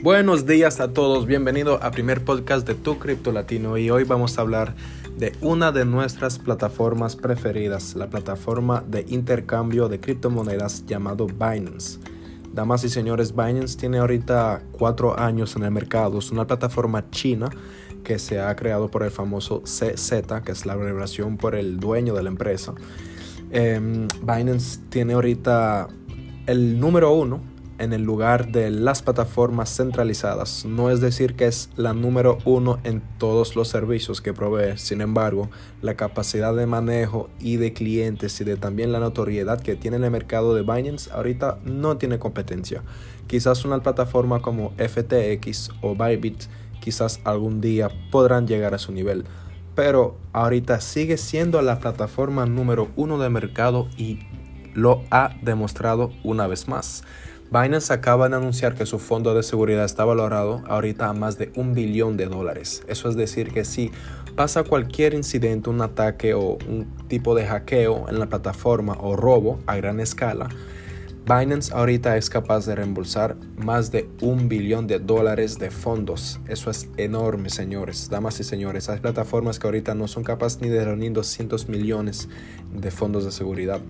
Buenos días a todos, bienvenido a primer podcast de Tu Cripto Latino y hoy vamos a hablar de una de nuestras plataformas preferidas, la plataforma de intercambio de criptomonedas llamado Binance. Damas y señores, Binance tiene ahorita cuatro años en el mercado, es una plataforma china que se ha creado por el famoso CZ, que es la abreviación por el dueño de la empresa. Em, Binance tiene ahorita el número uno en el lugar de las plataformas centralizadas. No es decir que es la número uno en todos los servicios que provee. Sin embargo, la capacidad de manejo y de clientes y de también la notoriedad que tiene en el mercado de Binance ahorita no tiene competencia. Quizás una plataforma como FTX o Bybit quizás algún día podrán llegar a su nivel. Pero ahorita sigue siendo la plataforma número uno de mercado y lo ha demostrado una vez más. Binance acaba de anunciar que su fondo de seguridad está valorado ahorita a más de un billón de dólares. Eso es decir que si pasa cualquier incidente, un ataque o un tipo de hackeo en la plataforma o robo a gran escala, Binance ahorita es capaz de reembolsar más de un billón de dólares de fondos. Eso es enorme, señores, damas y señores. Hay plataformas que ahorita no son capaces ni de reunir 200 millones de fondos de seguridad.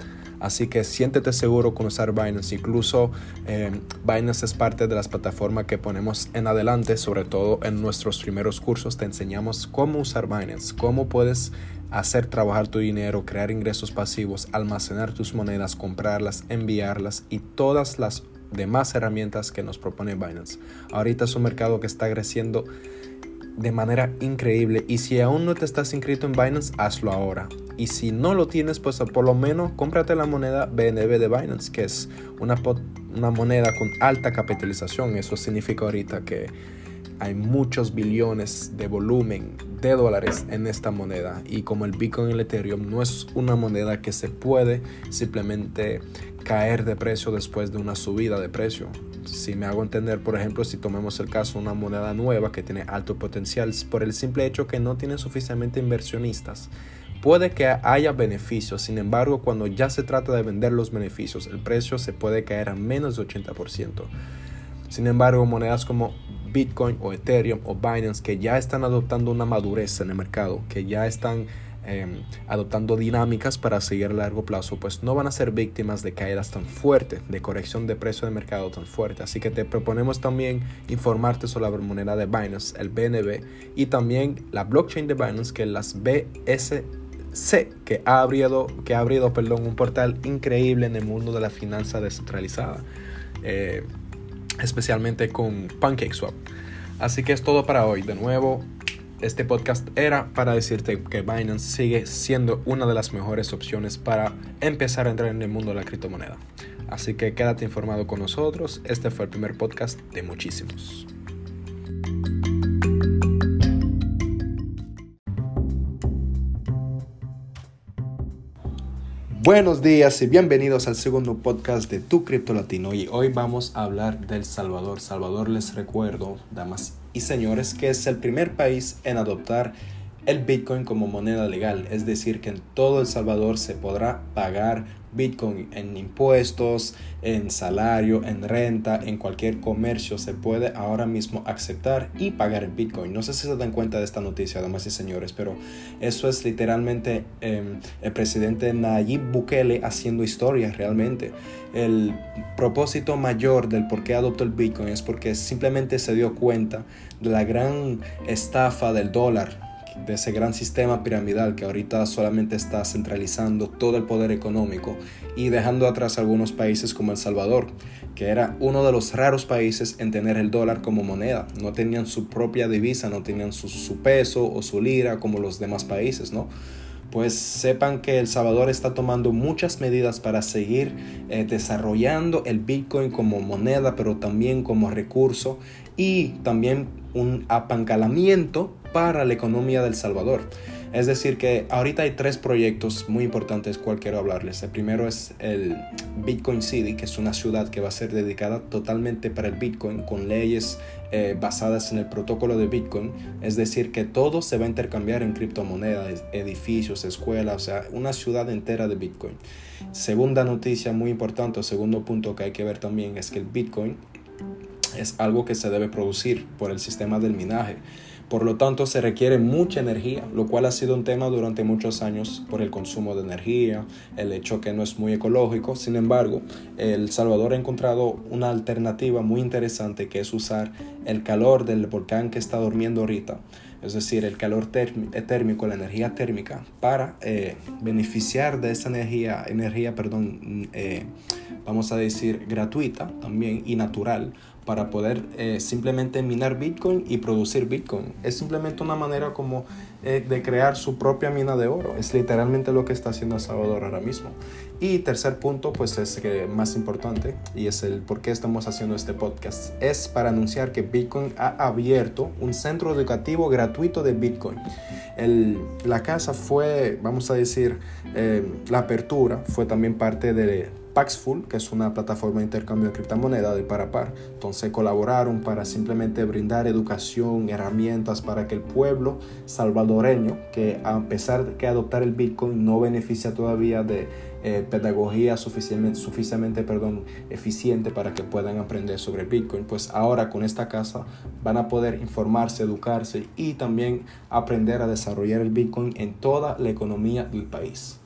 Así que siéntete seguro con usar Binance. Incluso eh, Binance es parte de las plataformas que ponemos en adelante, sobre todo en nuestros primeros cursos. Te enseñamos cómo usar Binance, cómo puedes hacer trabajar tu dinero, crear ingresos pasivos, almacenar tus monedas, comprarlas, enviarlas y todas las demás herramientas que nos propone Binance. Ahorita es un mercado que está creciendo de manera increíble y si aún no te estás inscrito en Binance, hazlo ahora. Y si no lo tienes, pues por lo menos cómprate la moneda BNB de Binance, que es una, una moneda con alta capitalización. Eso significa ahorita que hay muchos billones de volumen de dólares en esta moneda y como el Bitcoin y el Ethereum no es una moneda que se puede simplemente caer de precio después de una subida de precio. Si me hago entender, por ejemplo, si tomemos el caso de una moneda nueva que tiene alto potencial por el simple hecho que no tiene suficientemente inversionistas, puede que haya beneficios, sin embargo, cuando ya se trata de vender los beneficios, el precio se puede caer a menos de 80%. Sin embargo, monedas como Bitcoin o Ethereum o Binance que ya están adoptando una madurez en el mercado, que ya están em, adoptando dinámicas para seguir a largo plazo, pues no van a ser víctimas de caídas tan fuertes, de corrección de precio de mercado tan fuerte. Así que te proponemos también informarte sobre la moneda de Binance, el BNB, y también la blockchain de Binance, que es las BSC, que ha abrido, que ha abrido perdón, un portal increíble en el mundo de la finanza descentralizada. Eh, especialmente con PancakeSwap. Así que es todo para hoy. De nuevo, este podcast era para decirte que Binance sigue siendo una de las mejores opciones para empezar a entrar en el mundo de la criptomoneda. Así que quédate informado con nosotros. Este fue el primer podcast de muchísimos. Buenos días y bienvenidos al segundo podcast de Tu Cripto Latino y hoy vamos a hablar del Salvador. Salvador les recuerdo, damas y señores, que es el primer país en adoptar el Bitcoin como moneda legal, es decir, que en todo El Salvador se podrá pagar Bitcoin en impuestos, en salario, en renta, en cualquier comercio se puede ahora mismo aceptar y pagar el Bitcoin. No sé si se dan cuenta de esta noticia, damas y señores, pero eso es literalmente em, el presidente Nayib Bukele haciendo historia realmente. El propósito mayor del por qué adoptó el Bitcoin es porque simplemente se dio cuenta de la gran estafa del dólar de ese gran sistema piramidal que ahorita solamente está centralizando todo el poder económico y dejando atrás algunos países como El Salvador, que era uno de los raros países en tener el dólar como moneda. No tenían su propia divisa, no tenían su, peso o su lira como los demás países, ¿no? pues sepan que El Salvador está tomando muchas medidas para seguir eh, desarrollando el Bitcoin como moneda, pero también como recurso y también un apancalamiento para la economía del Salvador. Es decir, que ahorita hay tres proyectos muy importantes cual quiero hablarles. El primero es el Bitcoin City, que es una ciudad que va a ser dedicada totalmente para el Bitcoin, con leyes eh, basadas en el protocolo de Bitcoin. Es decir, que todo se va a intercambiar en criptomonedas, edificios, escuelas, o sea, una ciudad entera de Bitcoin. Segunda noticia muy importante, segundo punto que hay que ver también es que el Bitcoin es algo que se debe producir por el sistema del minaje. Por lo tanto, se requiere mucha energía, lo cual ha sido un tema durante muchos años por el consumo de energía, el hecho que no es muy ecológico. Sin embargo, El Salvador ha encontrado una alternativa muy interesante que es usar el calor del volcán que está durmiendo ahorita, es decir, el calor térmico, la energía térmica, para eh, beneficiar de esa energía, energía, perdón, eh, vamos a decir, gratuita también y natural para poder eh, simplemente minar Bitcoin y producir Bitcoin. Es simplemente una manera como eh, de crear su propia mina de oro. Es literalmente lo que está haciendo Salvador ahora mismo. Y tercer punto, pues es que más importante, y es el por qué estamos haciendo este podcast, es para anunciar que Bitcoin ha abierto un centro educativo gratuito de Bitcoin. El, la casa fue, vamos a decir, eh, la apertura fue también parte de Paxful, que es una plataforma de intercambio de criptomonedas de par a par. Entonces colaboraron para simplemente brindar educación, herramientas para que el pueblo salvadoreño, que a pesar de que adoptar el Bitcoin no beneficia todavía de eh, pedagogía suficientemente, suficientemente perdón, eficiente para que puedan aprender sobre Bitcoin, pues ahora con esta casa van a poder informarse, educarse y también aprender a desarrollar el Bitcoin en toda la economía del país.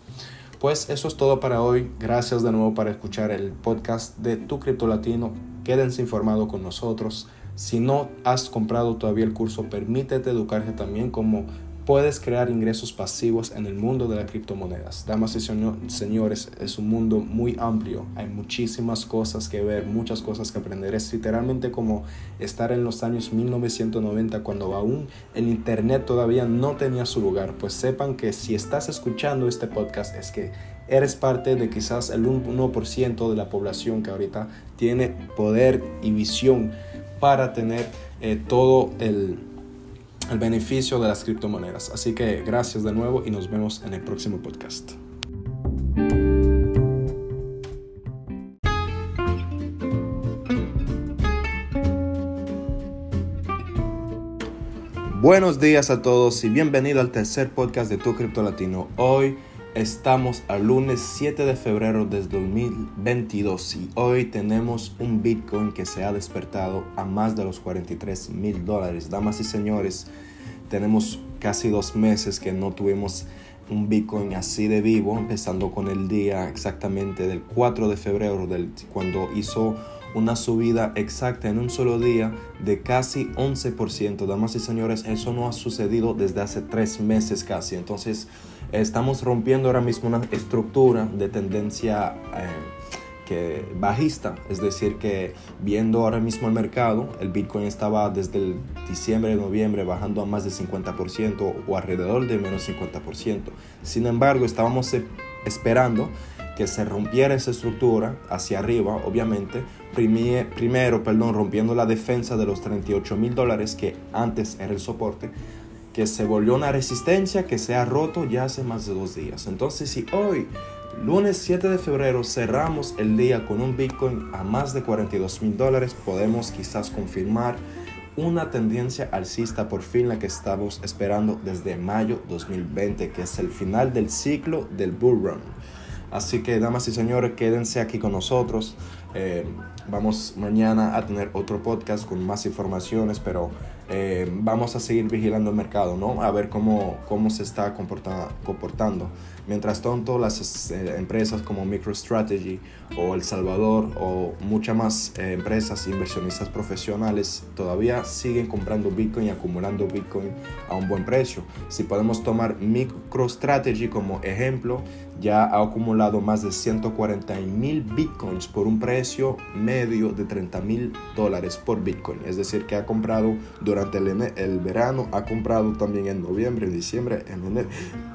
Pues eso es todo para hoy. Gracias de nuevo para escuchar el podcast de Tu Cripto Latino. Quédense informados con nosotros. Si no has comprado todavía el curso, permítete educarte también como puedes crear ingresos pasivos en el mundo de las criptomonedas. Damas y señores, es un mundo muy amplio, hay muchísimas cosas que ver, muchas cosas que aprender. Es literalmente como estar en los años 1990 cuando aún el Internet todavía no tenía su lugar. Pues sepan que si estás escuchando este podcast es que eres parte de quizás el 1% de la población que ahorita tiene poder y visión para tener eh, todo el el beneficio de las criptomonedas. Así que gracias de nuevo y nos vemos en el próximo podcast. Buenos días a todos y bienvenido al tercer podcast de Tu Cripto Latino. Hoy estamos al lunes 7 de febrero del 2022 y hoy tenemos un Bitcoin que se ha despertado a más de los 43 mil dólares. Damas y señores, tenemos casi dos meses que no tuvimos un Bitcoin así de vivo, empezando con el día exactamente del 4 de febrero, del, cuando hizo una subida exacta en un solo día de casi 11%. Damas y señores, eso no ha sucedido desde hace tres meses casi. Entonces, estamos rompiendo ahora mismo una estructura de tendencia. Eh, bajista, es decir, que viendo ahora mismo el mercado, el Bitcoin estaba desde el diciembre, noviembre bajando a más del 50% o alrededor de menos 50%. Sin embargo, estábamos e, esperando que se rompiera esa estructura hacia arriba, obviamente, primero, perdón, rompiendo la defensa de los 38 mil dólares que antes era el soporte, que se volvió una resistencia que se ha roto ya hace más de dos días. Entonces, si hoy Lunes 7 de febrero cerramos el día con un Bitcoin a más de 42 mil dólares. Podemos quizás confirmar una tendencia alcista por fin la que estamos esperando desde mayo 2020, que es el final del ciclo del bull run. Así que, damas y señores, quédense aquí con nosotros. Eh, vamos mañana a tener otro podcast con más informaciones, pero eh, vamos a seguir vigilando el mercado, ¿no? A ver cómo, cómo se está comportando. Mientras tanto, las eh, empresas como MicroStrategy o El Salvador o muchas más eh, empresas inversionistas profesionales todavía siguen comprando Bitcoin y acumulando Bitcoin a un buen precio. Si podemos tomar MicroStrategy como ejemplo, ya ha acumulado más de 140 mil Bitcoins por un precio medio de 30 mil dólares por Bitcoin. Es decir, que ha comprado durante el, el, verano, ha comprado también en noviembre, en diciembre, en enero,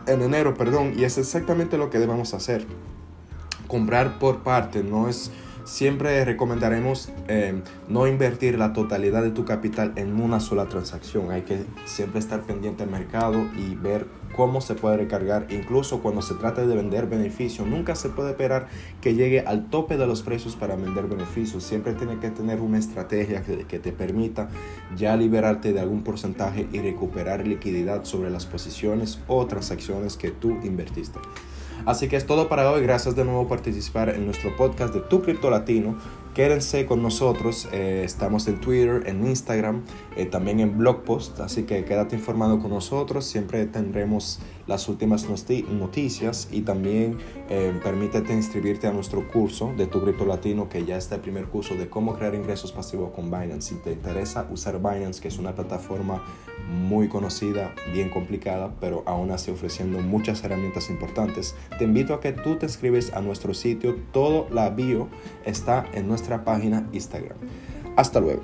en enero perdón, y es exactamente lo que debemos hacer. Comprar por parte no es... Siempre recomendaremos eh, no invertir la totalidad de tu capital en una sola transacción. Hay que siempre estar pendiente del mercado y ver cómo se puede recargar. Incluso cuando se trata de vender beneficios, nunca se puede esperar que llegue al tope de los precios para vender beneficios. Siempre tiene que tener una estrategia que, que te permita ya liberarte de algún porcentaje y recuperar liquididad sobre las posiciones o transacciones que tú invertiste. Así que es todo para hoy. Gracias de nuevo por participar en nuestro podcast de Tu Cripto Latino quédense con nosotros. Eh, estamos en Twitter, en Instagram, eh, también en blog post. Así que quédate informado con nosotros. Siempre tendremos las últimas noticias y también eh, permítete inscribirte a nuestro curso de Tu Cripto Latino, que ya está el primer curso de cómo crear ingresos pasivos con Binance. Si te interesa usar Binance, que es una plataforma muy conocida, bien complicada, pero aún así ofreciendo muchas herramientas importantes, te invito a que tú te escribes a nuestro sitio. Todo la bio está en nuestra página Instagram. Hasta luego.